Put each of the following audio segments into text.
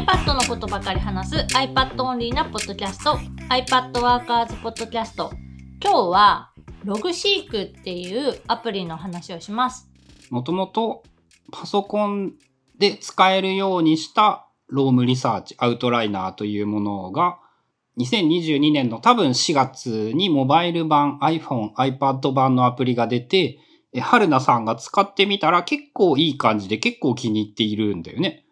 iPad のことばかり話す iPad オンリーなポッドキャスト iPad ワーカーズポッドキャスト今日は Logseq っていうアプリの話をしますもともとパソコンで使えるようにした Roam Research アウトライナーというものが2022年の多分4月にモバイル版 iPhone、iPad 版のアプリが出て、春菜さんが使ってみたら結構いい感じで結構気に入っているんだよね。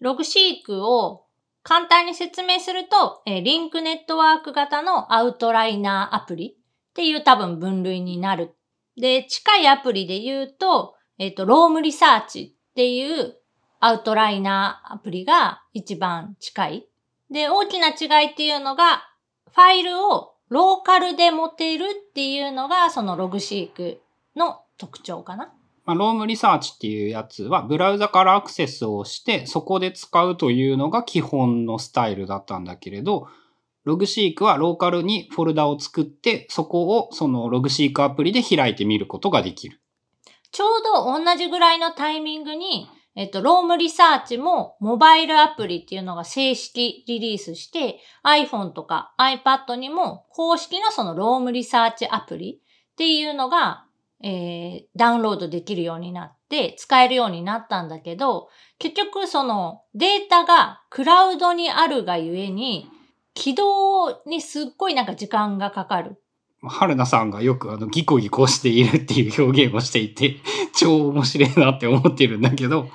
ログシークを簡単に説明すると、えリンクネットワーク型のアウトライナーアプリっていう多分分類になる。で、近いアプリで言うと、えっ、ー、と、ロームリサーチっていうアウトライナーアプリが一番近い。で、大きな違いっていうのが、ファイルをローカルで持てるっていうのが、そのログシークの特徴かな。まあ、 Roam Research っていうやつは、ブラウザからアクセスをして、そこで使うというのが基本のスタイルだったんだけれど、 Logseq はローカルにフォルダを作って、そこをその Logseq アプリで開いてみることができる。ちょうど同じぐらいのタイミングに、えっと、 Roam Research もモバイルアプリっていうのが正式リリースして、iPhone とか iPad にも公式のその Roam Research アプリっていうのが、えー、ダウンロードできるようになって使えるようになったんだけど、結局そのデータがクラウドにあるがゆえに、起動にすっごいなんか時間がかかる。春菜さんがよくあのギコギコしているっていう表現をしていて、超面白いなって思ってるんだけど、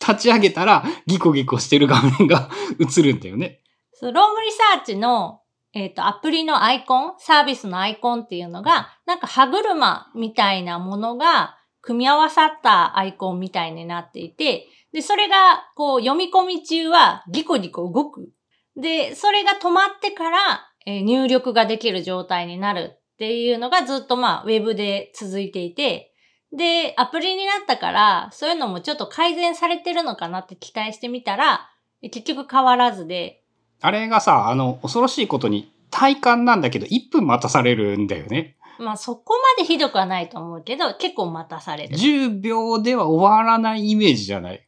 立ち上げたらギコギコしてる画面が映るんだよね。そう、ロームリサーチの、えっ、ー、と、アプリのアイコン、サービスのアイコンっていうのが、なんか歯車みたいなものが組み合わさったアイコンみたいになっていて、で、それが、こう、読み込み中はギコギコ動く。で、それが止まってから、えー、入力ができる状態になるっていうのがずっとまあ、ウェブで続いていて、で、アプリになったから、そういうのもちょっと改善されてるのかなって期待してみたら、結局変わらずで。あれがさ、あの、恐ろしいことに体感なんだけど、1分待たされるんだよね。まあそこまでひどくはないと思うけど、結構待たされる。10秒では終わらないイメージじゃない？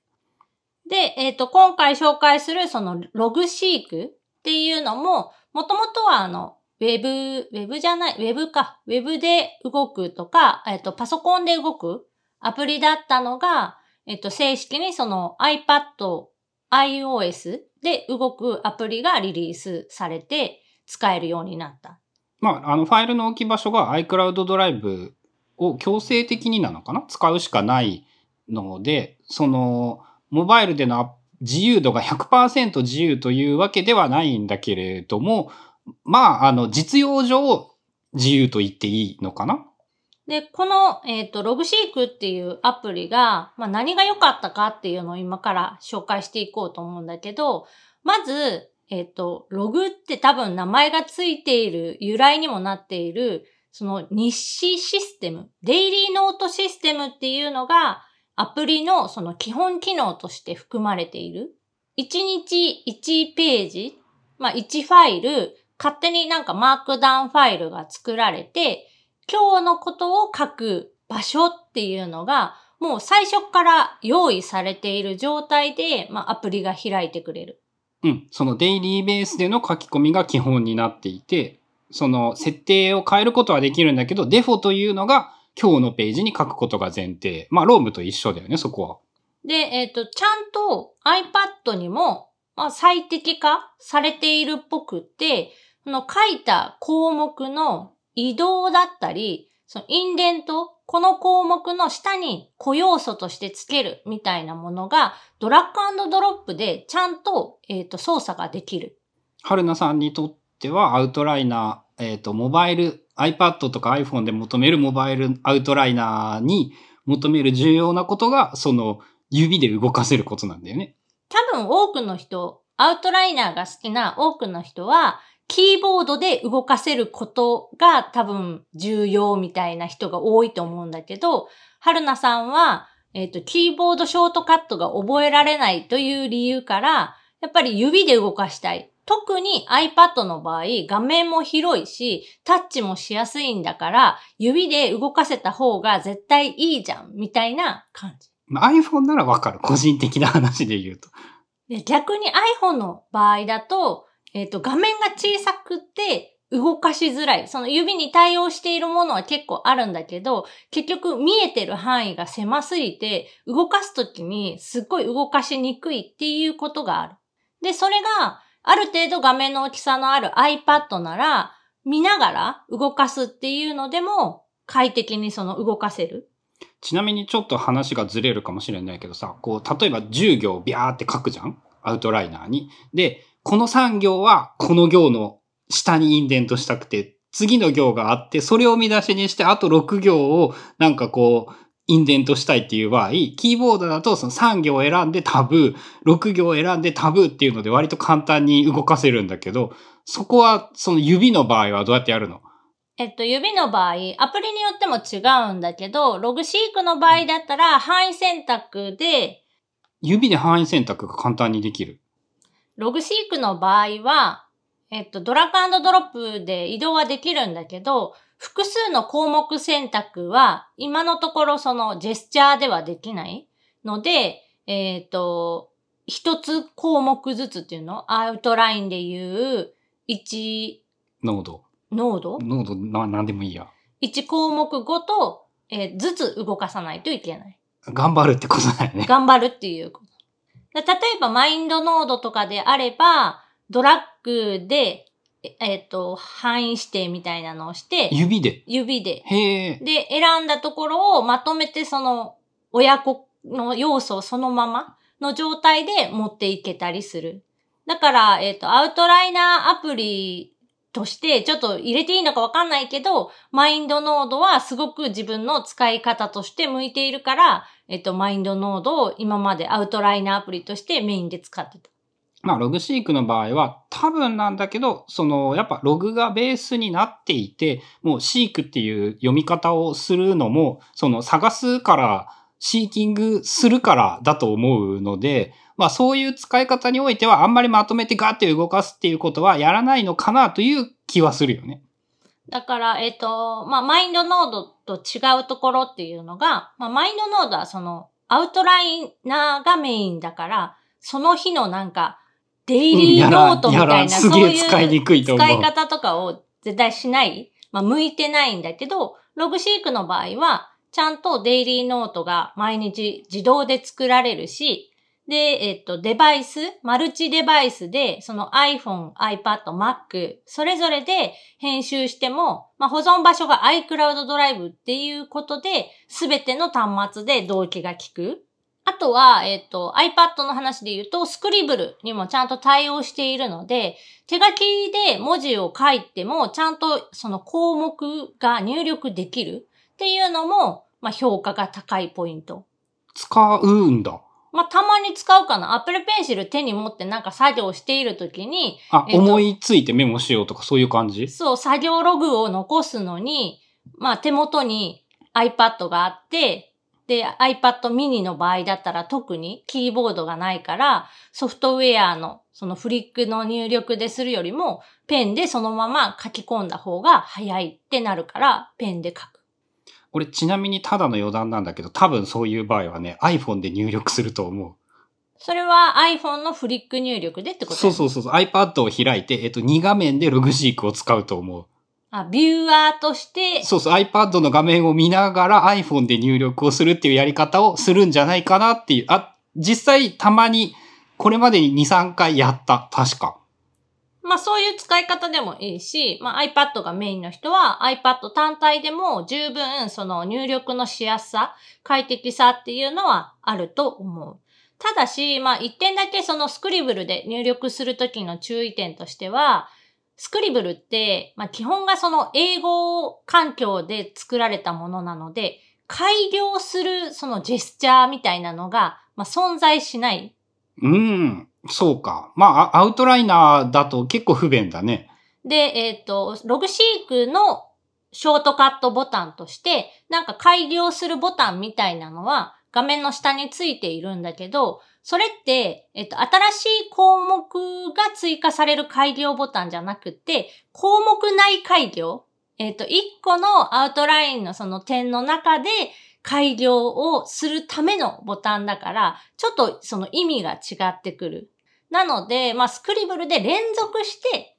で、えっ、ー、と、今回紹介するそのログシークっていうのも、もともとはあの、ウェブ、ウェブじゃない、ウェブか。ウェブで動くとか、えっと、パソコンで動くアプリだったのが、えっと、正式にその iPad、iOS で動くアプリがリリースされて使えるようになった。まあ、あの、ファイルの置き場所が iCloud ドライブを強制的になのかな？使うしかないので、その、モバイルでの自由度が100%自由というわけではないんだけれども、まあ、あの、実用上、自由と言っていいのかな？で、この、えっ、ー、と、ログシークっていうアプリが、まあ、何が良かったかっていうのを今から紹介していこうと思うんだけど、まず、えっ、ー、と、ログって多分名前がついている、由来にもなっている、その日誌システム、デイリーノートシステムっていうのが、アプリのその基本機能として含まれている。1日1ページ、まあ1ファイル、勝手になんかマークダウンファイルが作られて、今日のことを書く場所っていうのが、もう最初から用意されている状態で、まあ、アプリが開いてくれる。うん。そのデイリーベースでの書き込みが基本になっていて、その設定を変えることはできるんだけど、デフォというのが今日のページに書くことが前提。まあ、ロームと一緒だよね、そこは。で、えっ、ー、と、ちゃんと iPad にも、まあ、最適化されているっぽくって、この書いた項目の移動だったり、そのインデント、この項目の下に個要素としてつけるみたいなものが、ドラッグドロップでちゃんと,、えーと、操作ができる。春菜さんにとってはアウトライナー、えっ、ー、と、モバイル、iPad とか iPhone で求めるモバイルアウトライナーに求める重要なことが、その指で動かせることなんだよね。多分多くの人、アウトライナーが好きな多くの人は、キーボードで動かせることが多分重要みたいな人が多いと思うんだけど、春菜さんは、えっ、ー、と、キーボードショートカットが覚えられないという理由から、やっぱり指で動かしたい。特に iPad の場合、画面も広いし、タッチもしやすいんだから、指で動かせた方が絶対いいじゃん、みたいな感じ。iPhone ならわかる。個人的な話で言うと。で逆に iPhone の場合だと、えっ、と、画面が小さくて動かしづらい。その指に対応しているものは結構あるんだけど、結局見えてる範囲が狭すぎて、動かすときにすっごい動かしにくいっていうことがある。で、それが、ある程度画面の大きさのある iPad なら、見ながら動かすっていうのでも、快適にその動かせる。ちなみにちょっと話がずれるかもしれないけどさ、こう、例えば10行ビャーって書くじゃん？アウトライナーに。で、この3行はこの行の下にインデントしたくて、次の行があって、それを見出しにして、あと6行をなんかこう、インデントしたいっていう場合、キーボードだとその3行選んでタブ、6行選んでタブっていうので割と簡単に動かせるんだけど、そこはその指の場合はどうやってやるの？えっと、指の場合、アプリによっても違うんだけど、ログシークの場合だったら、範囲選択で、指で範囲選択が簡単にできる。ログシークの場合は、えっと、ドラッグドロップで移動はできるんだけど、複数の項目選択は、今のところそのジェスチャーではできないので、えっ、と、一つ項目ずつっていうの？アウトラインでいう1ノード。ノードノードな、なんでもいいや。1項目ごと、えーずつ動かさないといけない。頑張るってことだよね。頑張るっていうこと。で例えば、マインドノードとかであれば、ドラッグで、ええっ、と、範囲指定みたいなのをして、指で？指で。へえ。で、選んだところをまとめて、その、親子の要素をそのままの状態で持っていけたりする。だから、えっ、と、アウトライナーアプリとして、ちょっと入れていいのかわかんないけど、マインドノードはすごく自分の使い方として向いているから、えっ、と、マインドノードを今までアウトライナーアプリとしてメインで使ってた。まあ、ログシークの場合は、多分なんだけど、その、やっぱログがベースになっていて、もうシークっていう読み方をするのも、その探すから、シーキングするからだと思うので、まあそういう使い方においては、あんまりまとめてガーって動かすっていうことはやらないのかなという気はするよね。だから、えっ、と、まあ、マインドノードと違うところっていうのが、まあ、マインドノードはその、アウトライナーがメインだから、その日のなんか、デイリーノートみたいな、うんやらやらすげえ使いにくいと思う使い方とかを絶対しない。まあ、向いてないんだけど、ログシークの場合は、ちゃんとデイリーノートが毎日自動で作られるし、で、えっと、デバイス、マルチデバイスで、その iPhone、iPad、Mac、それぞれで編集しても、まあ、保存場所が iCloud ドライブっていうことで、すべての端末で同期が効く。あとは、えっ、と、iPad の話で言うと、スクリブルにもちゃんと対応しているので、手書きで文字を書いても、ちゃんとその項目が入力できるっていうのも、まあ、評価が高いポイント。使うんだ。まあ、たまに使うかな。Apple Pencil 手に持ってなんか作業しているときに、あ、えっと思いついてメモしようとかそういう感じ？そう、作業ログを残すのに、まあ手元に iPad があって、で、iPad mini の場合だったら特にキーボードがないから、ソフトウェアのそのフリックの入力でするよりも、ペンでそのまま書き込んだ方が早いってなるから、ペンで書く。俺ちなみにただの余談なんだけど、多分そういう場合はね、iPhone で入力すると思う。それは iPhone のフリック入力でってことそうそううそうそう。iPad を開いて、えっと、2画面でログシークを使うと思う。あ、ビューアーとして、そうそう。iPad の画面を見ながら iPhone で入力をするっていうやり方をするんじゃないかなっていう。あ、実際たまに、これまでに2、3回やった。確か。まあそういう使い方でもいいし、まあ iPad がメインの人は iPad 単体でも十分その入力のしやすさ、快適さっていうのはあると思う。ただし、まあ一点だけそのスクリブルで入力するときの注意点としては、スクリブルって、まあ基本がその英語環境で作られたものなので、改良するそのジェスチャーみたいなのが、まあ存在しない。うん。そうか。まあ、アウトライナーだと結構不便だね。で、えっ、と、ログシークのショートカットボタンとして、なんか改良するボタンみたいなのは画面の下についているんだけど、それって、えっ、と、新しい項目が追加される改良ボタンじゃなくて、項目内改良えっ、と、一個のアウトラインのその点の中で改良をするためのボタンだから、ちょっとその意味が違ってくる。なので、まあ、スクリブルで連続して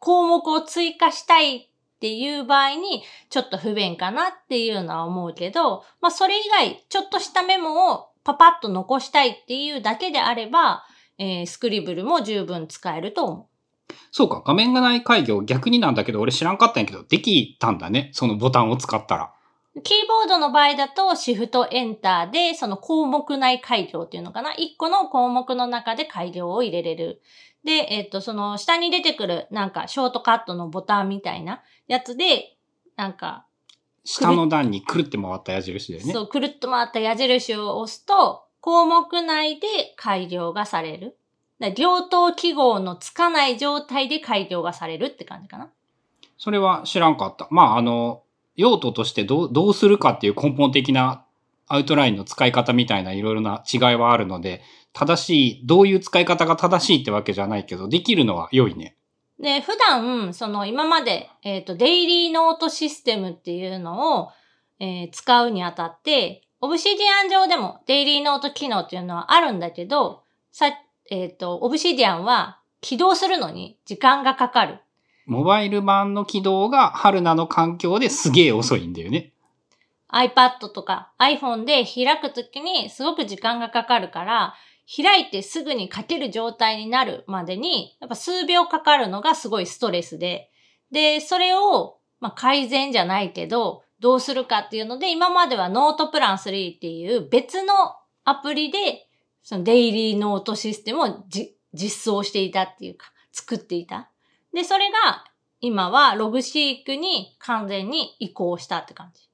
項目を追加したいっていう場合に、ちょっと不便かなっていうのは思うけど、まあ、それ以外、ちょっとしたメモをパパッと残したいっていうだけであれば、えー、スクリブルも十分使えると思う。そうか、画面がない会議を逆になんだけど、俺知らんかったんやけど、できたんだね。そのボタンを使ったら。キーボードの場合だと、シフトエンターで、その項目内改行っていうのかな。1個の項目の中で改行を入れれる。で、えっ、と、その下に出てくる、なんか、ショートカットのボタンみたいなやつで、なんか、下の段にくるって回った矢印だよね。そう、くるっと回った矢印を押すと、項目内で改行がされる。両頭記号のつかない状態で改行がされるって感じかな。それは知らんかった。まあ、あの、用途としてどうどうするかっていう根本的なアウトラインの使い方みたいないろいろな違いはあるので、正しい、どういう使い方が正しいってわけじゃないけど、できるのは良いね。で、普段、その今まで、えっ、ー、と、デイリーノートシステムっていうのを、えー、使うにあたって、オブシディアン上でもデイリーノート機能っていうのはあるんだけど、さ、えっ、ー、と、オブシディアンは起動するのに時間がかかる。モバイル版の起動が春菜の環境ですげえ遅いんだよね。iPad とか iPhone で開くときにすごく時間がかかるから、開いてすぐに書ける状態になるまでに、やっぱ数秒かかるのがすごいストレスで、で、それを、まあ、改善じゃないけど、どうするかっていうので、今まではノートプラン3っていう別のアプリで、そのデイリーノートシステムを実装していたっていうか、作っていた。で、それが今はログシークに完全に移行したって感じ。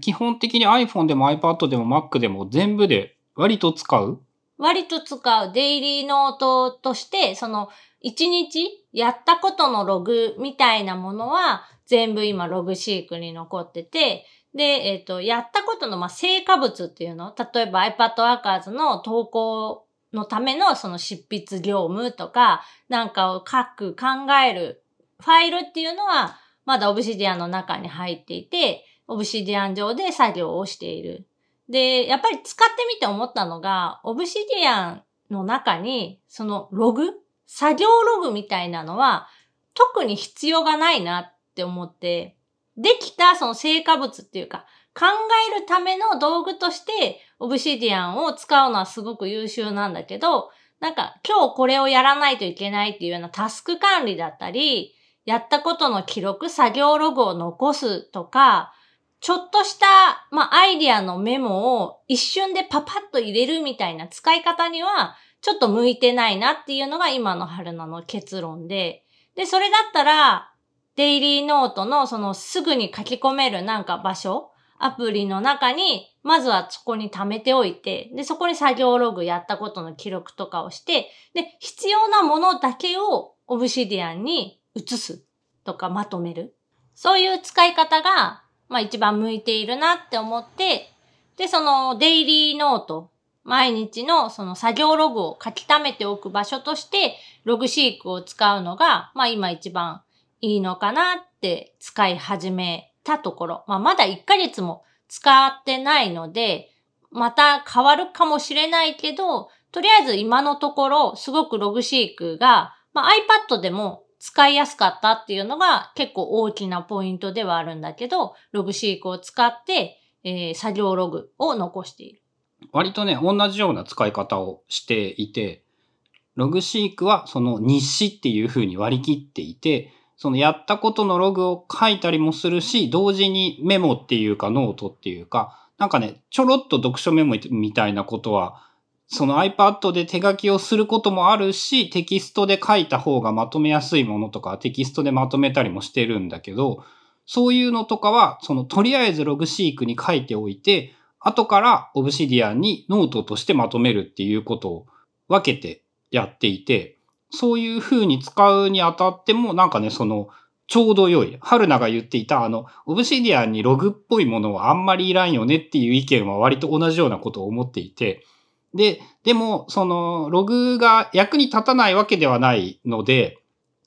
基本的に iPhone でも iPad でも Mac でも全部で割と使う？割と使う。デイリーノートとして、その1日やったことのログみたいなものは全部今ログシークに残ってて、で、えっ、ー、と、やったことの、まあ、成果物っていうの？例えば iPad Workers の投稿のためのその執筆業務とか、なんかを書く、考えるファイルっていうのは、まだオブシディアンの中に入っていて、オブシディアン上で作業をしている。で、やっぱり使ってみて思ったのが、オブシディアンの中に、そのログ作業ログみたいなのは、特に必要がないなって思って、できたその成果物っていうか、考えるための道具として、オブシディアンを使うのはすごく優秀なんだけど、なんか今日これをやらないといけないっていうようなタスク管理だったり、やったことの記録、作業ログを残すとか、ちょっとした、まあ、アイディアのメモを一瞬でパパッと入れるみたいな使い方には、ちょっと向いてないなっていうのが今の春菜の結論で。で、それだったら、デイリーノートのそのすぐに書き込めるなんか場所、アプリの中に、まずはそこに貯めておいて、で、そこに作業ログやったことの記録とかをして、で、必要なものだけをオブシディアンに移すとかまとめる。そういう使い方が、まあ一番向いているなって思って、で、そのデイリーノート、毎日のその作業ログを書き溜めておく場所として、ログシークを使うのが、まあ今一番いいのかなって使い始めたところ。まあまだ1ヶ月も使ってないので、また変わるかもしれないけど、とりあえず今のところ、すごくログシークが、まあ iPad でも使いやすかったっていうのが結構大きなポイントではあるんだけど、 Logseq を使って、えー、作業ログを残している。割とね、同じような使い方をしていて、 Logseq はその日誌っていう風に割り切っていて、そのやったことのログを書いたりもするし、同時にメモっていうかノートっていうか、なんかね、ちょろっと読書メモみたいなことはその iPad で手書きをすることもあるし、テキストで書いた方がまとめやすいものとか、テキストでまとめたりもしてるんだけど、そういうのとかは、そのとりあえず Logseq に書いておいて、後から Obsidian にノートとしてまとめるっていうことを分けてやっていて、そういう風に使うにあたっても、なんかね、その、ちょうど良い。春菜が言っていた、あの、 Obsidian にログっぽいものはあんまりいらんよねっていう意見は割と同じようなことを思っていて、で、でも、その、ログが役に立たないわけではないので、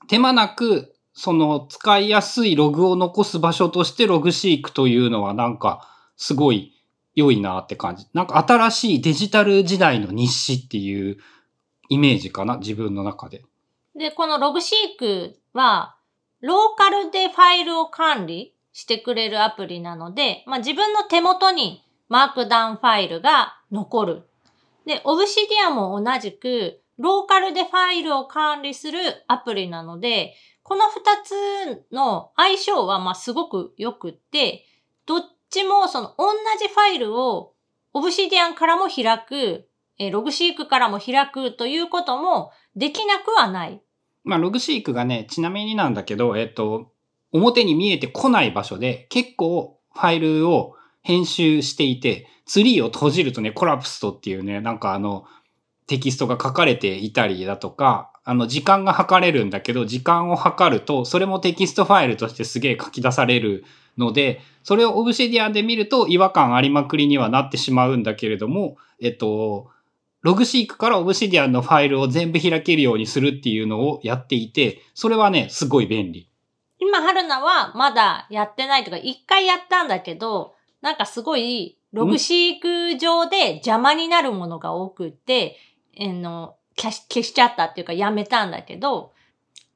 手間なく、その、使いやすいログを残す場所としてログシークというのはなんか、すごい良いなって感じ。なんか新しいデジタル時代の日誌っていうイメージかな、自分の中で。で、このログシークは、ローカルでファイルを管理してくれるアプリなので、まあ、自分の手元にマークダウンファイルが残る。で、 Obsidian も同じく、ローカルでファイルを管理するアプリなので、この二つの相性はまあすごく良くって、どっちもその同じファイルを Obsidian からも開く、え Logseq からも開くということもできなくはない。まあ、 Logseq がね、ちなみになんだけど、えっと、表に見えてこない場所で結構ファイルを編集していて、ツリーを閉じるとね、コラプスとっていうね、なんかあの、テキストが書かれていたりだとか、あの、時間が測れるんだけど、時間を測ると、それもテキストファイルとしてすげえ書き出されるので、それを Obsidian で見ると違和感ありまくりにはなってしまうんだけれども、えっと、 Logseq から Obsidian のファイルを全部開けるようにするっていうのをやっていて、それはね、すごい便利。今、春菜はまだやってないとか、一回やったんだけど、なんかすごい、ログシーク上で邪魔になるものが多くって、えの、消し、消しちゃったっていうかやめたんだけど。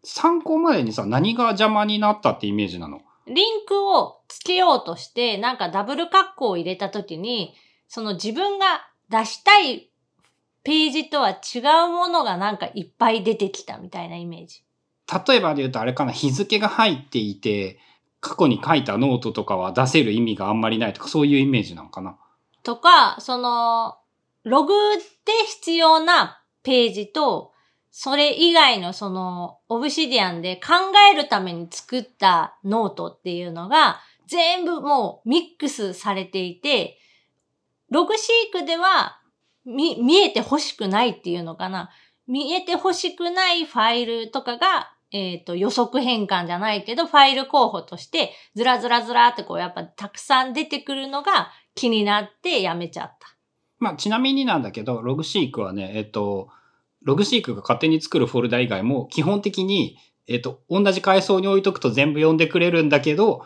参考までにさ、何が邪魔になったってイメージなの？リンクをつけようとして、なんかダブルカッコを入れたときに、その自分が出したいページとは違うものがなんかいっぱい出てきたみたいなイメージ。例えばで言うとあれかな、日付が入っていて、過去に書いたノートとかは出せる意味があんまりないとか、そういうイメージなのかな？とか、その、ログで必要なページと、それ以外のその、 Obsidian で考えるために作ったノートっていうのが、全部もうミックスされていて、 Logseq では見、見えて欲しくないっていうのかな。見えて欲しくないファイルとかが、えっ、ー、と、予測変換じゃないけど、ファイル候補として、ずらずらずらってこう、やっぱたくさん出てくるのが気になってやめちゃった。まあ、ちなみになんだけど、ログシークはね、えっと、ログシークが勝手に作るフォルダ以外も、基本的に、えっと、同じ階層に置いとくと全部読んでくれるんだけど、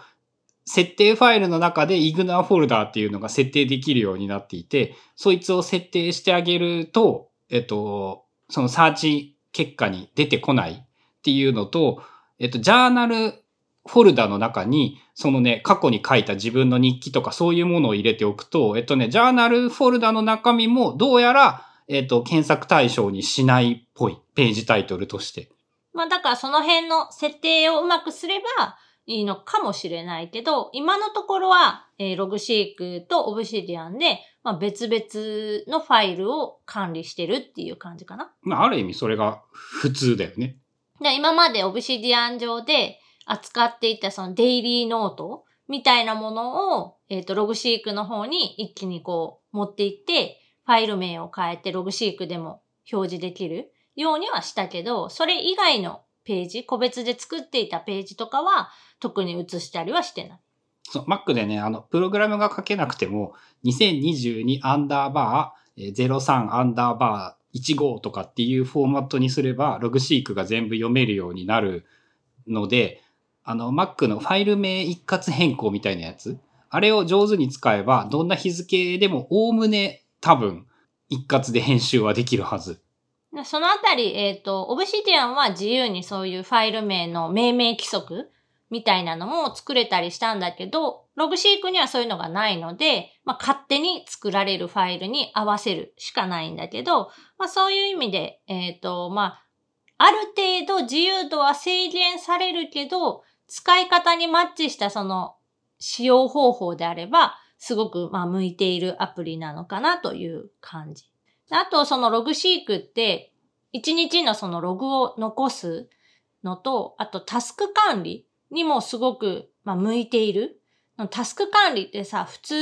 設定ファイルの中でイグナーフォルダーっていうのが設定できるようになっていて、そいつを設定してあげると、えっと、そのサーチ結果に出てこないっていうのと、えっと、ジャーナルフォルダーの中に、そのね、過去に書いた自分の日記とかそういうものを入れておくと、えっとね、ジャーナルフォルダーの中身もどうやら、えっと、検索対象にしないっぽい。ページタイトルとして。まあだからその辺の設定をうまくすればいいのかもしれないけど、今のところは、えー、ログシークとオブシディアンで、まあ、別々のファイルを管理してるっていう感じかな。まあある意味それが普通だよね。で今までオブシディアン上で、扱っていたそのデイリーノートみたいなものを、えっ、ー、と、ログシークの方に一気にこう持っていって、ファイル名を変えてログシークでも表示できるようにはしたけど、それ以外のページ、個別で作っていたページとかは特に移したりはしてない。そう、Mac でね、あの、プログラムが書けなくても、2022アンダーバー、03アンダーバー15とかっていうフォーマットにすれば、ログシークが全部読めるようになるので、あの、Mac のファイル名一括変更みたいなやつ。あれを上手に使えば、どんな日付でもおおむね多分一括で編集はできるはず。そのあたり、えっ、ー、と、オブシディアンは自由にそういうファイル名の命名規則みたいなのも作れたりしたんだけど、ログシークにはそういうのがないので、まあ、勝手に作られるファイルに合わせるしかないんだけど、まあ、そういう意味で、えっ、ー、と、まあ、ある程度自由度は制限されるけど、使い方にマッチしたその使用方法であれば、すごくまあ向いているアプリなのかなという感じ。あと、そのログシークって、1日のそのログを残すのと、あとタスク管理にもすごくまあ向いている。タスク管理ってさ、普通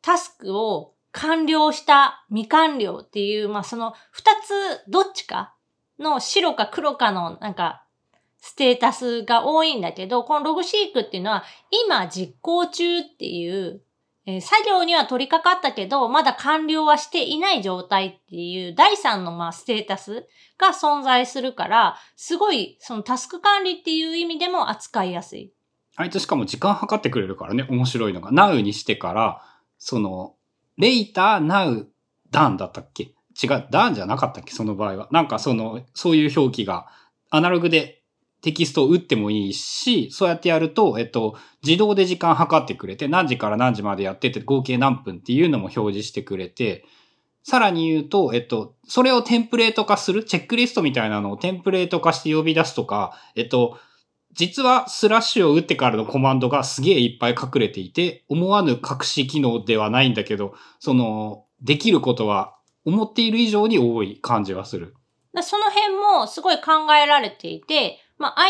タスクを完了した未完了っていう、まあその二つどっちかの白か黒かのなんかステータスが多いんだけど、このログシークっていうのは、今実行中っていう、えー、作業には取り掛かったけど、まだ完了はしていない状態っていう第三のまあステータスが存在するから、すごいそのタスク管理っていう意味でも扱いやすい。あいつしかも時間計ってくれるからね、面白いのが。Now にしてから、その、later, now, done だったっけ？違う、ダーンじゃなかったっけ？その場合は。なんかその、そういう表記が、アナログでテキストを打ってもいいし、そうやってやると、えっと、自動で時間計ってくれて、何時から何時までやってて合計何分っていうのも表示してくれて、さらに言うと、えっと、それをテンプレート化する、チェックリストみたいなのをテンプレート化して呼び出すとか、えっと、実はスラッシュを打ってからのコマンドがすげえいっぱい隠れていて、思わぬ隠し機能ではないんだけど、その、できることは思っている以上に多い感じはする。その辺もすごい考えられていて、まあ、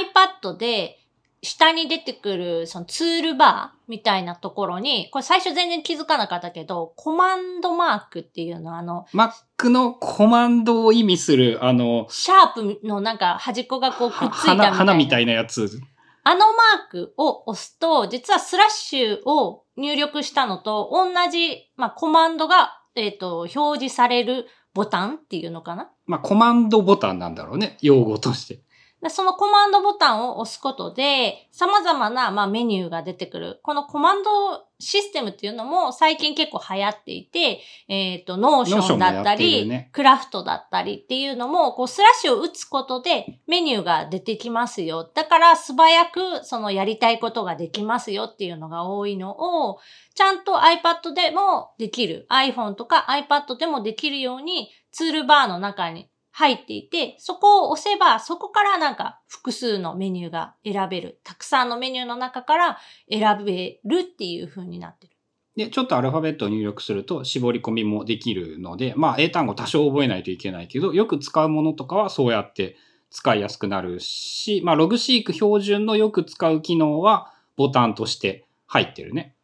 iPad で下に出てくるそのツールバーみたいなところに、これ最初全然気づかなかったけど、コマンドマークっていうのはあの、Mac のコマンドを意味する、あの、シャープのなんか端っこがこうくっついたみたいな。花花みたいなやつ。あのマークを押すと、実はスラッシュを入力したのと同じ、まあ、コマンドが、えっ、と、表示されるボタンっていうのかなまあ、コマンドボタンなんだろうね。用語として。でそのコマンドボタンを押すことで、様々な、まあ、メニューが出てくる。このコマンドシステムっていうのも最近結構流行っていて、えっ、と、 Notion だったり、ね、クラフトだったりっていうのも、こう、スラッシュを打つことでメニューが出てきますよ。だから素早くそのやりたいことができますよっていうのが多いのを、ちゃんと iPad でもできる。iPhone とか iPad でもできるようにツールバーの中に入っていて、そこを押せば、そこからなんか複数のメニューが選べる。たくさんのメニューの中から選べるっていう風になってる。で、ちょっとアルファベットを入力すると絞り込みもできるので、まあ英単語多少覚えないといけないけど、よく使うものとかはそうやって使いやすくなるし、まあログシーク標準のよく使う機能はボタンとして入ってるね。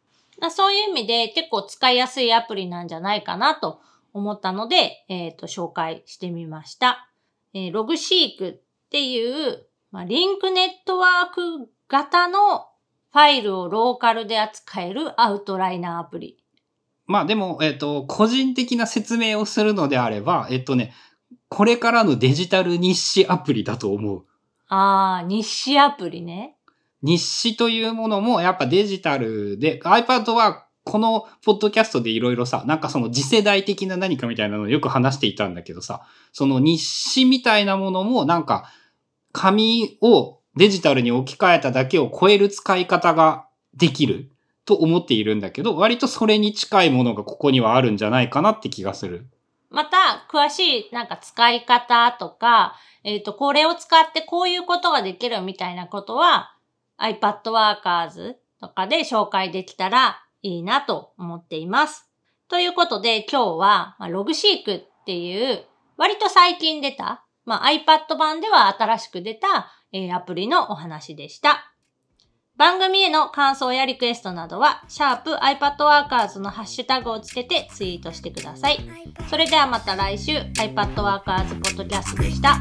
そういう意味で結構使いやすいアプリなんじゃないかなと思ったので、えっ、ー、と、紹介してみました。えー、ログシークっていう、まあ、リンクネットワーク型のファイルをローカルで扱えるアウトライナーアプリ。まあでも、えっ、ー、と、個人的な説明をするのであれば、えっ、とね、これからのデジタル日誌アプリだと思う。ああ、日誌アプリね。日誌というものもやっぱデジタルで、iPad はこのポッドキャストでいろいろさ、なんかその次世代的な何かみたいなのをよく話していたんだけどさ、その日誌みたいなものもなんか紙をデジタルに置き換えただけを超える使い方ができると思っているんだけど、割とそれに近いものがここにはあるんじゃないかなって気がする。また、詳しいなんか使い方とか、えっ、ー、と、これを使ってこういうことができるみたいなことは iPad Workers とかで紹介できたらいいなと思っています。ということで今日は、まあ、ログシークっていう割と最近出た、まあ、iPad 版では新しく出た、えー、アプリのお話でした。番組への感想やリクエストなどは、シャープ i p a d w o r k e r s のハッシュタグをつけてツイートしてください。それではまた来週 iPadWorkers ポッドキャストでした。